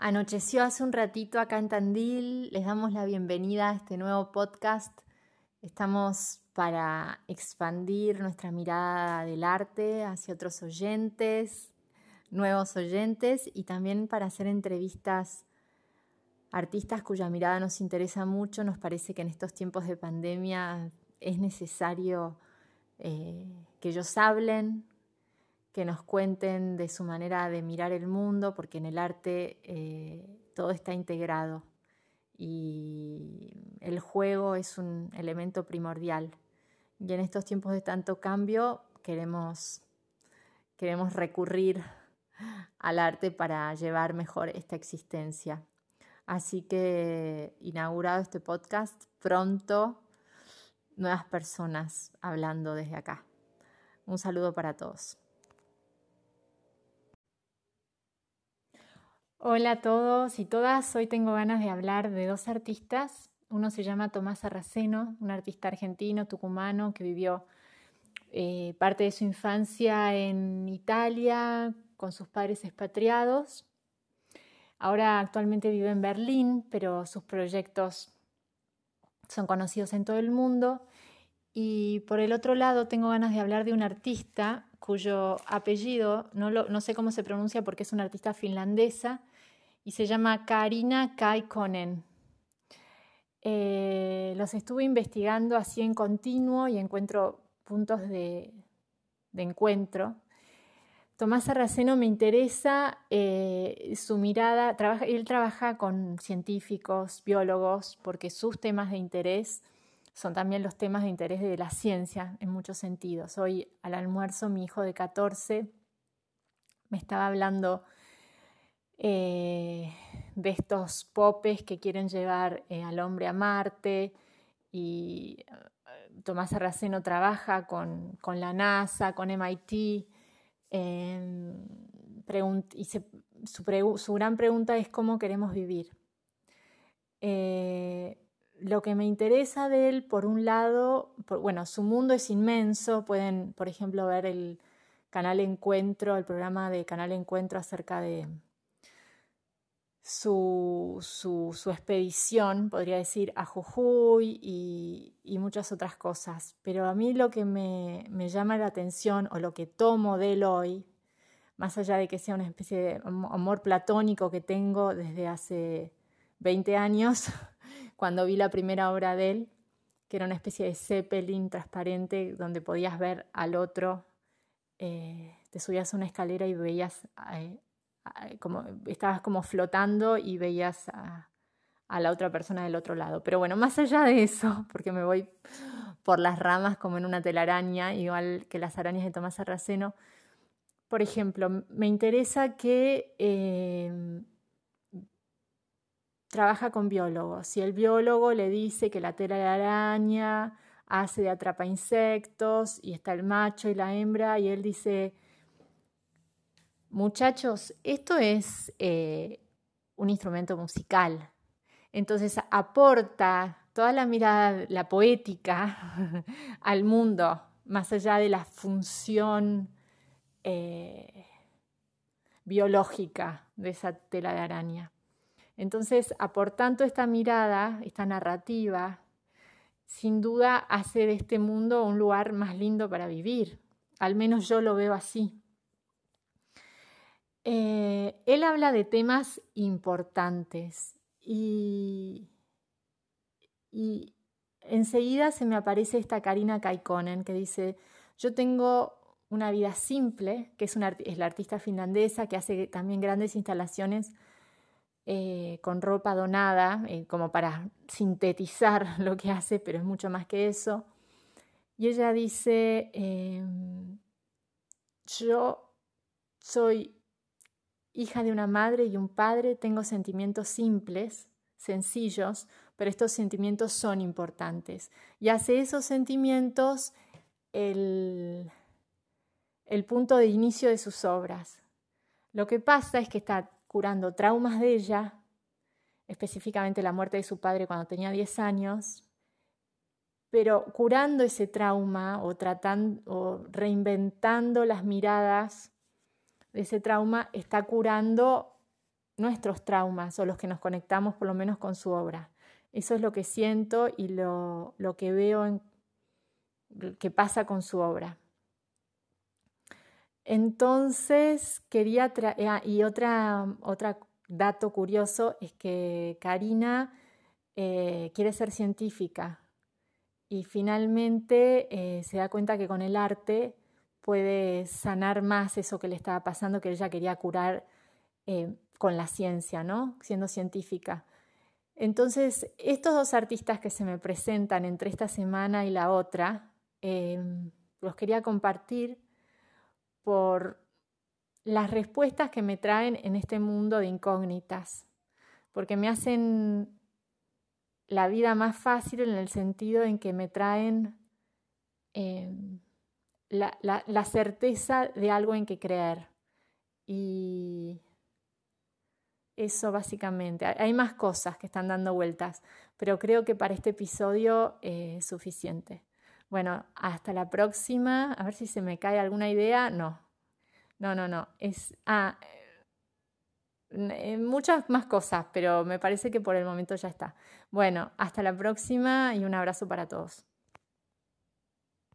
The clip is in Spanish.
Anocheció hace un ratito acá en Tandil. Les damos la bienvenida a este nuevo podcast. Estamos para expandir nuestra mirada del arte hacia otros oyentes, nuevos oyentes y también para hacer entrevistas a artistas cuya mirada nos interesa mucho. Nos parece que en estos tiempos de pandemia es necesario eh, que ellos hablen, que nos cuenten de su manera de mirar el mundo, porque en el arte eh, todo está integrado y el juego es un elemento primordial. Y en estos tiempos de tanto cambio queremos, queremos recurrir al arte para llevar mejor esta existencia. Así que inaugurado este podcast, pronto nuevas personas hablando desde acá. Un saludo para todos. Hola a todos y todas. Hoy tengo ganas de hablar de dos artistas. Uno se llama Tomás Arraceno, un artista argentino, tucumano, que vivió eh, parte de su infancia en Italia con sus padres expatriados. Ahora actualmente vive en Berlín, pero sus proyectos son conocidos en todo el mundo. Y por el otro lado tengo ganas de hablar de un artista cuyo apellido no, no sé cómo se pronuncia porque es una artista finlandesa y se llama Karina Kaikkonen. Eh, los estuve investigando así en continuo y encuentro puntos de, encuentro. Tomás Arraceno me interesa eh, su mirada, él trabaja con científicos, biólogos, porque sus temas de interés son también los temas de interés de la ciencia en muchos sentidos. Hoy al almuerzo mi hijo de 14 me estaba hablando eh, de estos popes que quieren llevar eh, al hombre a Marte y eh, Tomás Arraceno trabaja con, la NASA, con MIT y su, gran pregunta es cómo queremos vivir. Lo que me interesa de él, por un lado, bueno, su mundo es inmenso, pueden, por ejemplo, ver el canal Encuentro, el programa de Canal Encuentro acerca de su, su, expedición, podría decir, a Jujuy y, muchas otras cosas. Pero a mí lo que me, me llama la atención o lo que tomo de él hoy, más allá de que sea una especie de amor platónico que tengo desde hace 20 años, cuando vi la primera obra de él, que era una especie de zeppelin transparente donde podías ver al otro, eh, te subías a una escalera y veías, eh, como, estabas como flotando y veías a, la otra persona del otro lado. Pero bueno, más allá de eso, porque me voy por las ramas como en una telaraña, igual que las arañas de Tomás Arraceno, por ejemplo, me interesa que eh, trabaja con biólogos. Si el biólogo le dice que la tela de araña hace de atrapa insectos y está el macho y la hembra y él dice, muchachos, esto es eh, un instrumento musical. Entonces aporta toda la mirada, la poética al mundo, más allá de la función eh, biológica de esa tela de araña. Entonces, aportando esta mirada, esta narrativa, sin duda hace de este mundo un lugar más lindo para vivir. Al menos yo lo veo así. Eh, él habla de temas importantes y, enseguida se me aparece esta Karina Kaikonen que dice, yo tengo una vida simple, que es, una, es la artista finlandesa que hace también grandes instalaciones eh, con ropa donada, eh, como para sintetizar lo que hace, pero es mucho más que eso. Y ella dice, em, yo soy hija de una madre y un padre, tengo sentimientos simples, sencillos, pero estos sentimientos son importantes. Y hace esos sentimientos el, el punto de inicio de sus obras. Lo que pasa es que está curando traumas de ella, específicamente la muerte de su padre cuando tenía 10 años, pero curando ese trauma o tratando o reinventando las miradas ese trauma está curando nuestros traumas o los que nos conectamos por lo menos con su obra. Eso es lo que siento y lo, lo que veo que pasa con su obra. Entonces, quería traer, ah, y otra, otro dato curioso es que Karina eh, quiere ser científica y finalmente eh, se da cuenta que con el arte puede sanar más eso que le estaba pasando, que ella quería curar eh, con la ciencia, ¿no? Siendo científica. Entonces, estos dos artistas que se me presentan entre esta semana y la otra, em, los quería compartir por las respuestas que me traen en este mundo de incógnitas, porque me hacen la vida más fácil en el sentido en que me traen em, la certeza de algo en que creer. Y eso básicamente. Hay más cosas que están dando vueltas, pero creo que para este episodio eh, es suficiente. Bueno, hasta la próxima. A ver si se me cae alguna idea. No, no, no, no. Es. Ah, eh, muchas más cosas, pero me parece que por el momento ya está. Bueno, hasta la próxima y un abrazo para todos.